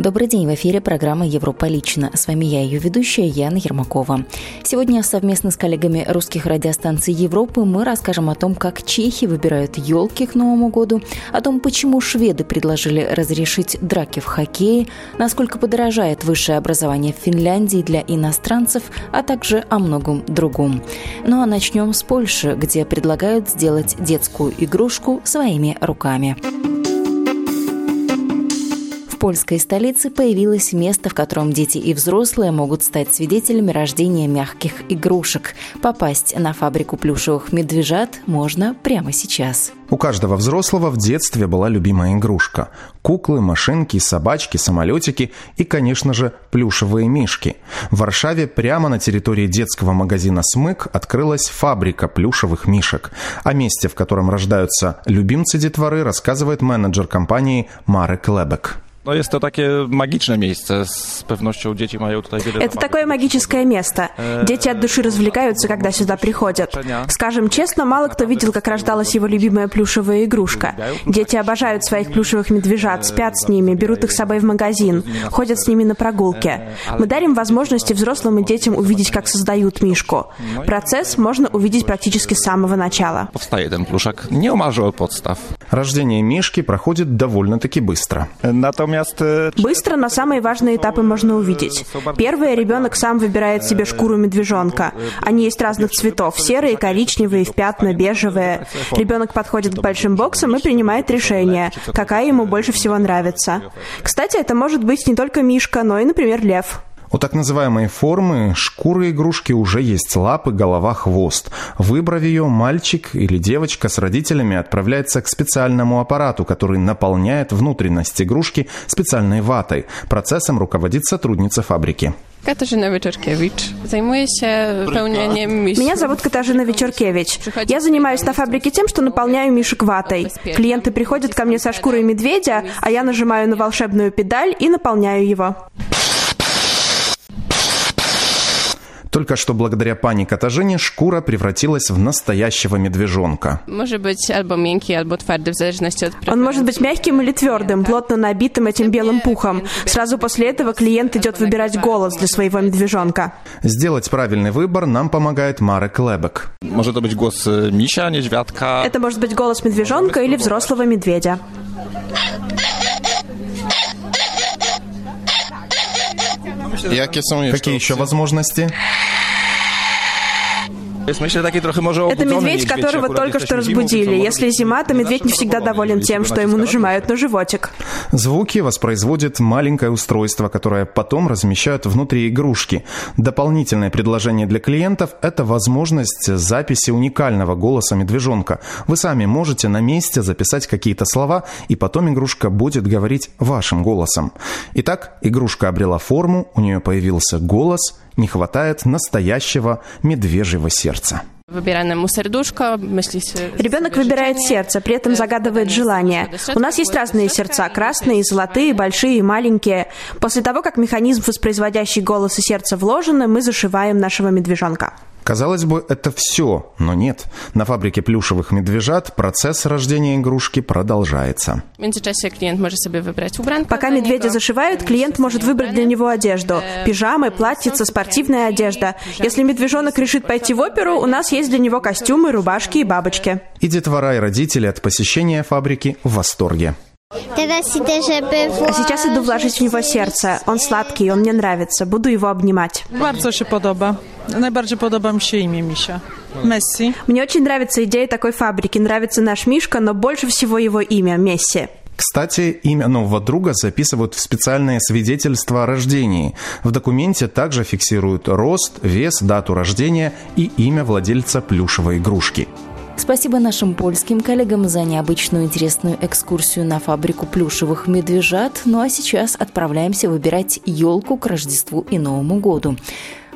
Добрый день, в эфире программа «Европа лично». С вами я, ее ведущая Яна Ермакова. Сегодня совместно с коллегами русских радиостанций Европы мы расскажем о том, как чехи выбирают елки к Новому году, о том, почему шведы предложили разрешить драки в хоккее, насколько подорожает высшее образование в Финляндии для иностранцев, а также о многом другом. Ну а начнем с Польши, где предлагают сделать детскую игрушку своими руками. В польской столице появилось место, в котором дети и взрослые могут стать свидетелями рождения мягких игрушек. Попасть на фабрику плюшевых медвежат можно прямо сейчас. У каждого взрослого в детстве была любимая игрушка. Куклы, машинки, собачки, самолетики и, конечно же, плюшевые мишки. В Варшаве прямо на территории детского магазина «Смык» открылась фабрика плюшевых мишек. О месте, в котором рождаются любимцы детворы, рассказывает менеджер компании Марек Лебек. No jest to takie magiczne miejsce. Z pewnością dzieci mają tutaj wiele Это такое магическое место. Дети от души развлекаются, когда сюда приходят. Скажем честно, мало кто видел, как рождалась его любимая плюшевая игрушка. Дети обожают своих плюшевых медвежат, спят с ними, берут их с собой в магазин, ходят с ними на прогулки. Мы дарим возможности взрослым и детям увидеть, как создают мишку. Процесс можно увидеть практически с самого начала. Рождение мишки проходит довольно-таки быстро. Natomiast e, Быстро, но самые важные этапы можно увидеть. Первое, ребенок сам выбирает себе шкуру медвежонка. Они есть разных цветов. Серые, коричневые, в пятна, бежевые. Ребенок подходит к большим боксам и принимает решение, какая ему больше всего нравится. Кстати, это может быть не только мишка, но и, например, лев. У так называемой формы шкуры игрушки уже есть лапы, голова, хвост. Выбрав ее, мальчик или девочка с родителями отправляется к специальному аппарату, который наполняет внутренность игрушки специальной ватой. Процессом руководит сотрудница фабрики. Wyczorkiewicz. Zajmuję się pełnieniem misji. Меня зовут Катажина Вечеркевич. Я занимаюсь на фабрике тем, что наполняю мишек ватой. Клиенты приходят ко мне со шкурой медведя, а я нажимаю на волшебную педаль и наполняю его. Только что благодаря Катажине шкура превратилась в настоящего медвежонка. Może być albo miękki, albo twardy, w zależności od Он может быть мягким или твердым, плотно набитым этим белым пухом. Сразу после этого клиент идет выбирать голос для своего медвежонка. Сделать правильный выбор нам помогает Марек Лебек. może to być głos e, misia, niedźwiadka. Это может быть голос медвежонка или взрослого медведя. Какие еще возможности? Myślę taki trochę może Это медведь, которого только что разбудили. Если зима, то медведь не всегда доволен тем, что ему нажимают на животик. Звуки воспроизводит маленькое устройство, которое потом размещают внутри игрушки. Дополнительное предложение для клиентов – это возможность записи уникального голоса медвежонка. Вы сами можете на месте записать какие-то слова, и потом игрушка будет говорить вашим голосом. Итак, игрушка обрела форму, у нее появился голос, не хватает настоящего медвежьего сердца. Myśli sobie... Ребенок выбирает сердце, при этом загадывает желание. У нас есть разные сердца, красные, золотые, большие и маленькие. После того, как механизм, воспроизводящий голос и сердце вложены, мы зашиваем нашего медвежонка. Казалось бы, это все, но нет. На фабрике плюшевых медвежат процесс рождения игрушки продолжается. Пока медведя зашивают, клиент может выбрать для него одежду. Пижамы, платьица, спортивная одежда. Если медвежонок решит пойти в оперу, у нас есть для него костюмы, рубашки и бабочки. И детвора и родители от посещения фабрики в восторге. А сейчас иду вложить в него сердце. Он сладкий, он мне нравится. Буду его обнимать. Bardzo się podoba. Najbardziej podoba mi się imię Misia. Messi. Мне очень нравится идея такой фабрики. Нравится наш Мишка, но больше всего его имя – Месси. Кстати, имя нового друга записывают в специальное свидетельство о рождении. В документе также фиксируют рост, вес, дату рождения и имя владельца плюшевой игрушки. Спасибо нашим польским коллегам за необычную интересную экскурсию на фабрику плюшевых медвежат. Ну а сейчас отправляемся выбирать елку к Рождеству и Новому году.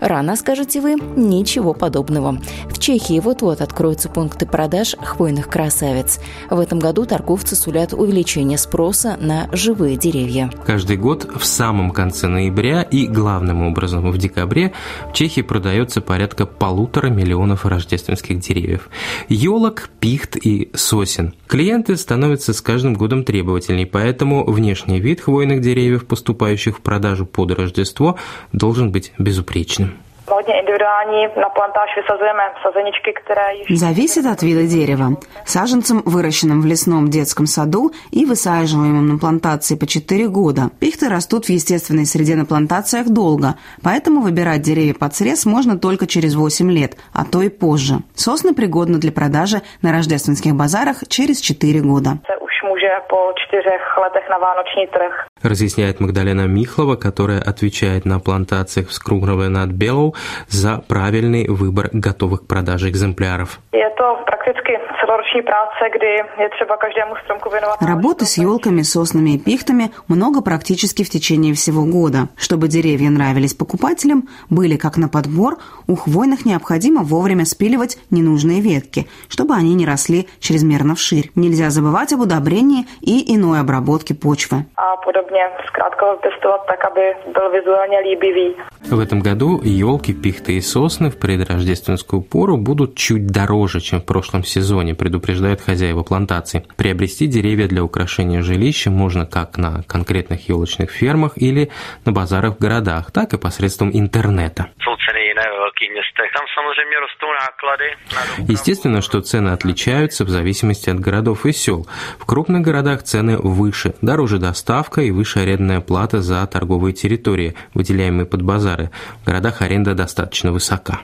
Рано, скажете вы? Ничего подобного. В Чехии вот-вот откроются пункты продаж хвойных красавиц. В этом году торговцы сулят увеличение спроса на живые деревья. Каждый год в самом конце ноября и главным образом в декабре в Чехии продается порядка полутора миллионов рождественских деревьев. Елок, пихт и сосен. Клиенты становятся с каждым годом требовательней, поэтому внешний вид хвойных деревьев, поступающих в продажу под Рождество, должен быть безупречным. Hodně individuální. Na plantáž vysazujeme sazeničky, které již... Зависит от вида дерева. Саженцам, выращенным в лесном детском саду и высаживаемым на плантации по 4 года. Пихты растут в естественной среде на плантациях долго, поэтому выбирать деревья под срез можно только через 8 лет, а то и позже. Сосны пригодны для продажи на рождественских базарах через 4 года. Může po čtyřech letech na vánoční trh. Разъясняет Магдалена Михлова, которая отвечает на плантациях в Скругрове над Белou за правильный выбор готовых к продаже экземпляров. To prakticky celoroční práce, kdy je třeba každému stromku věnovat... Работы с елками, соснами и пихтами много практически в течение всего года. Чтобы деревья нравились покупателям, были как на подбор, у хвойных необходимо вовремя спиливать ненужные ветки, чтобы они не росли чрезмерно вширь. Нельзя забывать об удобрении и иной обработке почвы. A podobně zkrátka vypěstovat tak, aby byl vizuálně líbivý. В этом году елки, пихты и сосны в предрождественскую пору будут чуть дороже, чем в прошлом сезоне, предупреждают хозяева плантаций. Приобрести деревья для украшения жилища можно как на конкретных елочных фермах или на базарах в городах, так и посредством интернета. Естественно, что цены отличаются в зависимости от городов и сел. В крупных городах цены выше, дороже доставка и выше арендная плата за торговые территории, выделяемые под базары. В городах аренда достаточно высока.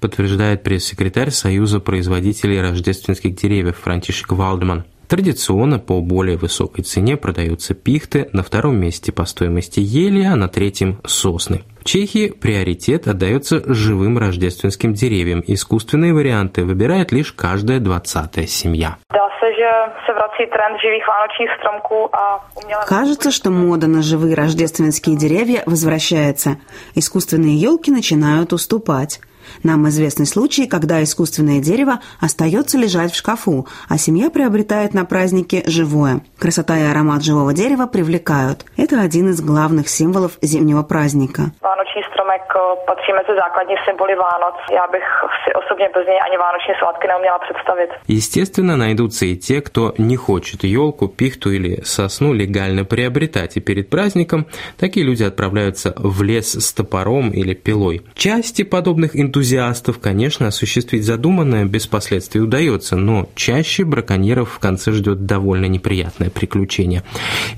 Подтверждает пресс-секретарь Союза производителей рождественских деревьев Франтишек Валдман. Традиционно по более высокой цене продаются пихты, на втором месте по стоимости ели, а на третьем – сосны. В Чехии приоритет отдается живым рождественским деревьям. Искусственные варианты выбирает лишь каждая двадцатая семья. Кажется, что мода на живые рождественские деревья возвращается. Искусственные елки начинают уступать. Нам известны случаи, когда искусственное дерево остается лежать в шкафу, а семья приобретает на празднике живое. Красота и аромат живого дерева привлекают. Это один из главных символов зимнего праздника. Vánoční stromek patří mezi základní symboly Vánoc. Já bych si osobně bez něj ani vánoční svátky neuměla představit. Естественно, найдутся и те, кто не хочет елку, пихту или сосну легально приобретать, и перед праздником такие люди отправляются в лес с топором или пилой. Части подобных энтузиастов, конечно, осуществить задуманное без последствий удается, но чаще браконьеров в конце ждет довольно неприятное приключение.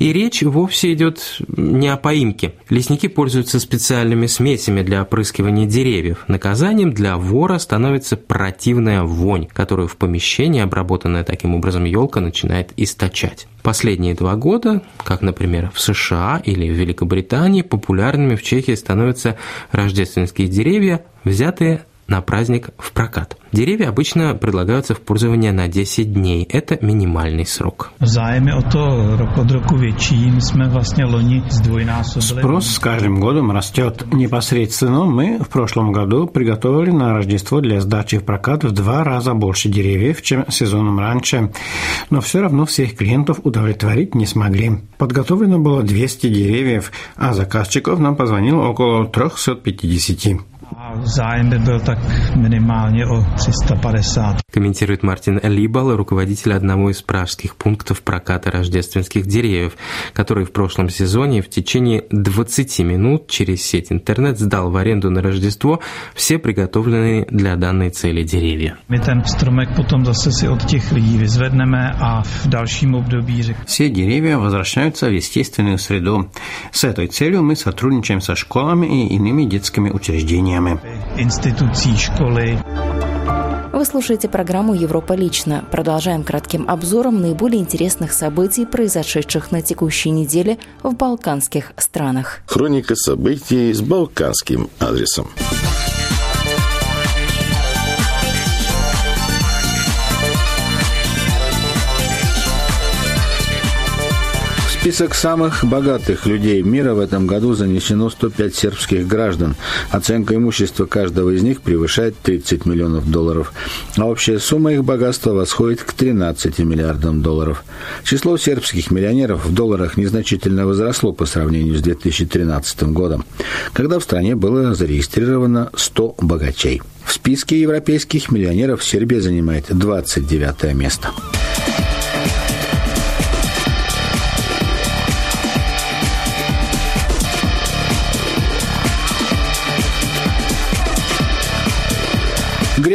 И речь вовсе идет не о поимке. Лесники пользуются специальными смесями для опрыскивания деревьев. Наказанием для вора становится противная вонь, которую в помещении, обработанная таким образом елка, начинает источать. Последние два года, как, например, в США или в Великобритании, популярными в Чехии становятся рождественские деревья, взятые на праздник в прокат. Деревья обычно предлагаются в пользование на 10 дней. Это минимальный срок. Спрос с каждым годом растет непосредственно. Мы в прошлом году приготовили на Рождество для сдачи в прокат в два раза больше деревьев, чем сезоном раньше. Но все равно всех клиентов удовлетворить не смогли. Подготовлено было 200 деревьев, а заказчиков нам позвонило около 350. Zájem by byl tak minimálně o 350. Комментирует Мартин Либал, руководитель одного из пражских пунктов проката рождественских деревьев, который в прошлом сезоне в течение 20 минут через сеть интернет сдал в аренду на Рождество все приготовленные для данной цели деревья. My ten stromek potom zase si od těch lidí vyzvedneme a v dalším období. Все деревья возвращаются в естественную среду. С этой целью мы сотрудничаем со школами и иными детскими учреждениями. Институции, школы. Вы слушаете программу «Европа лично». Продолжаем кратким обзором наиболее интересных событий, произошедших на текущей неделе в балканских странах. Хроника событий с балканским адресом. Список самых богатых людей мира в этом году занесено 105 сербских граждан. Оценка имущества каждого из них превышает 30 миллионов долларов, а общая сумма их богатства восходит к 13 миллиардам долларов. Число сербских миллионеров в долларах незначительно возросло по сравнению с 2013 годом, когда в стране было зарегистрировано 100 богачей. В списке европейских миллионеров Сербия занимает 29 место.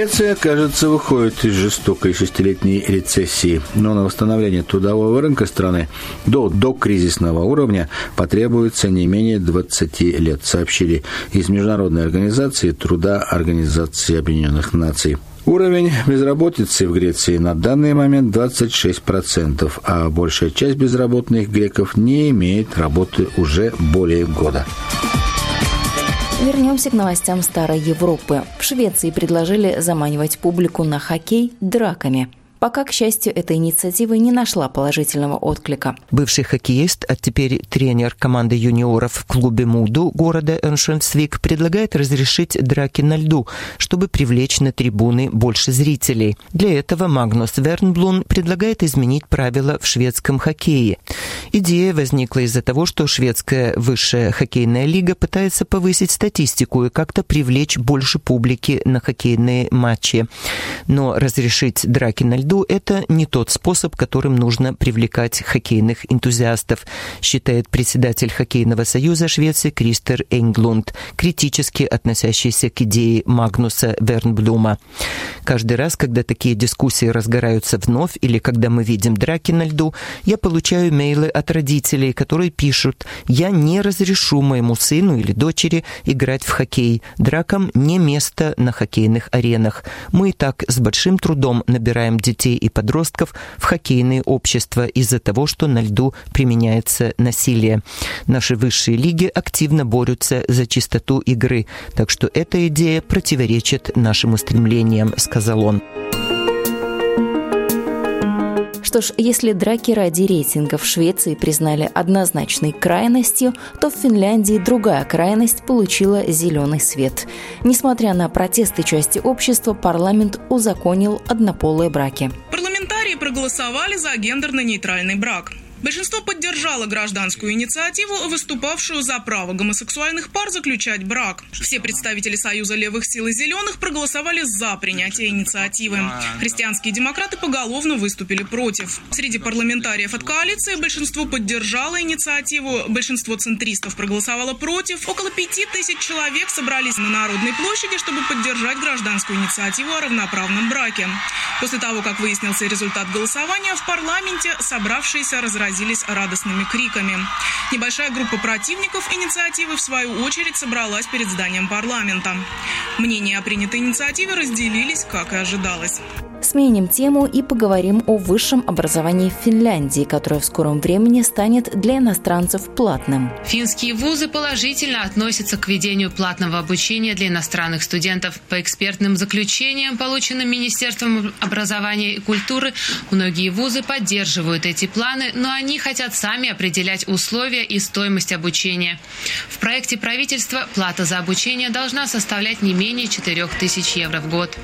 Греция, кажется, выходит из жестокой шестилетней рецессии, но на восстановление трудового рынка страны до, до кризисного уровня потребуется не менее 20 лет, сообщили из Международной организации труда Организации Объединенных Наций. Уровень безработицы в Греции на данный момент 26%, а большая часть безработных греков не имеет работы уже более года. Вернемся к новостям Старой Европы. В Швеции предложили заманивать публику на хоккей драками – Пока, к счастью, эта инициатива не нашла положительного отклика. Бывший хоккеист, а теперь тренер команды юниоров в клубе Муду города Эншенсвик предлагает разрешить драки на льду, чтобы привлечь на трибуны больше зрителей. Для этого Магнус Вернблун предлагает изменить правила в шведском хоккее. Идея возникла из-за того, что шведская высшая хоккейная лига пытается повысить статистику и как-то привлечь больше публики на хоккейные матчи. Но разрешить драки на льду виду, это не тот способ, которым нужно привлекать хоккейных энтузиастов, считает председатель Хоккейного союза Швеции Кристер Энглунд, критически относящийся к идее Магнуса Вернблюма. Каждый раз, когда такие дискуссии разгораются вновь или когда мы видим драки на льду, я получаю мейлы от родителей, которые пишут «Я не разрешу моему сыну или дочери играть в хоккей. Дракам не место на хоккейных аренах. Мы и так с большим трудом набираем детей детей и подростков в хоккейные общества из-за того, что на льду применяется насилие. Наши высшие лиги активно борются за чистоту игры, так что эта идея противоречит нашим устремлениям, сказал он. Что ж, если драки ради рейтинга в Швеции признали однозначной крайностью, то в Финляндии другая крайность получила зеленый свет. Несмотря на протесты части общества, парламент узаконил однополые браки. Парламентарии проголосовали за гендерно-нейтральный брак. Большинство поддержало гражданскую инициативу, выступавшую за право гомосексуальных пар заключать брак. Все представители Союза левых сил и зеленых проголосовали за принятие инициативы. Христианские демократы поголовно выступили против. Среди парламентариев от коалиции большинство поддержало инициативу, большинство центристов проголосовало против. Около пяти тысяч человек собрались на Народной площади, чтобы поддержать гражданскую инициативу о равноправном браке. После того, как выяснился результат голосования, в парламенте собравшиеся разразились разразились радостными криками. Небольшая группа противников инициативы, в свою очередь, собралась перед зданием парламента. Мнения о принятой инициативе разделились, как и ожидалось. Сменим тему и поговорим о высшем образовании в Финляндии, которое в скором времени станет для иностранцев платным. Финские вузы положительно относятся к введению платного обучения для иностранных студентов. По экспертным заключениям, полученным Министерством образования и культуры, многие вузы поддерживают эти планы, но они хотят сами определять условия и стоимость обучения. В проекте правительства плата за обучение должна составлять не менее 4000 евро в год.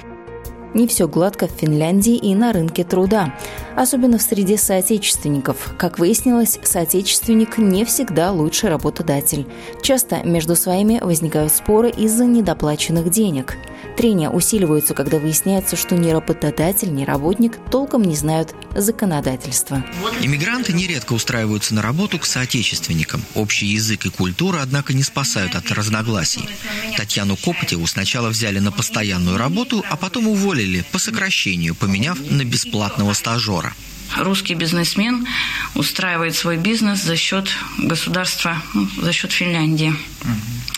Не все гладко в Финляндии и на рынке труда, особенно в среде соотечественников. Как выяснилось, соотечественник не всегда лучший работодатель. Часто между своими возникают споры из-за недоплаченных денег. Трения усиливаются, когда выясняется, что ни работодатель, ни работник толком не знают законодательства. Иммигранты нередко устраиваются на работу к соотечественникам. Общий язык и культура, однако, не спасают от разногласий. Татьяну Копотеву сначала взяли на постоянную работу, а потом уволили по сокращению, поменяв на бесплатного стажера. Русский бизнесмен устраивает свой бизнес за счет государства, ну, за счет Финляндии.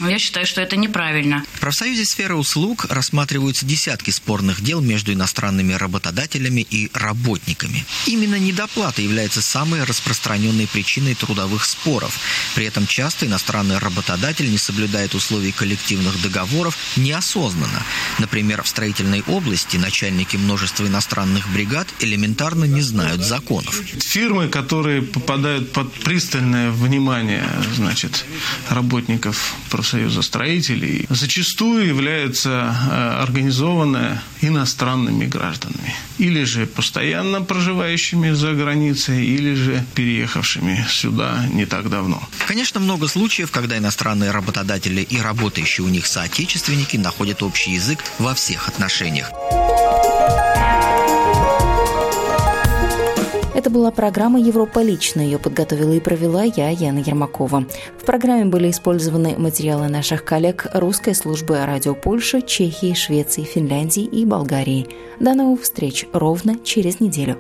Я считаю, что это неправильно. В профсоюзе сферы услуг рассматриваются десятки спорных дел между иностранными работодателями и работниками. Именно недоплата является самой распространенной причиной трудовых споров. При этом часто иностранный работодатель не соблюдает условий коллективных договоров неосознанно. Например, в строительной области начальники множества иностранных бригад элементарно не знают соблюдают законов. Фирмы, которые попадают под пристальное внимание значит, работников профсоюза строителей, зачастую являются э, организованы иностранными гражданами. Или же постоянно проживающими за границей, или же переехавшими сюда не так давно. Конечно, много случаев, когда иностранные работодатели и работающие у них соотечественники находят общий язык во всех отношениях. Это была программа «Европа лично». Ее подготовила и провела я, Яна Ермакова. В программе были использованы материалы наших коллег русской службы радио Польши, Чехии, Швеции, Финляндии и Болгарии. До новых встреч ровно через неделю.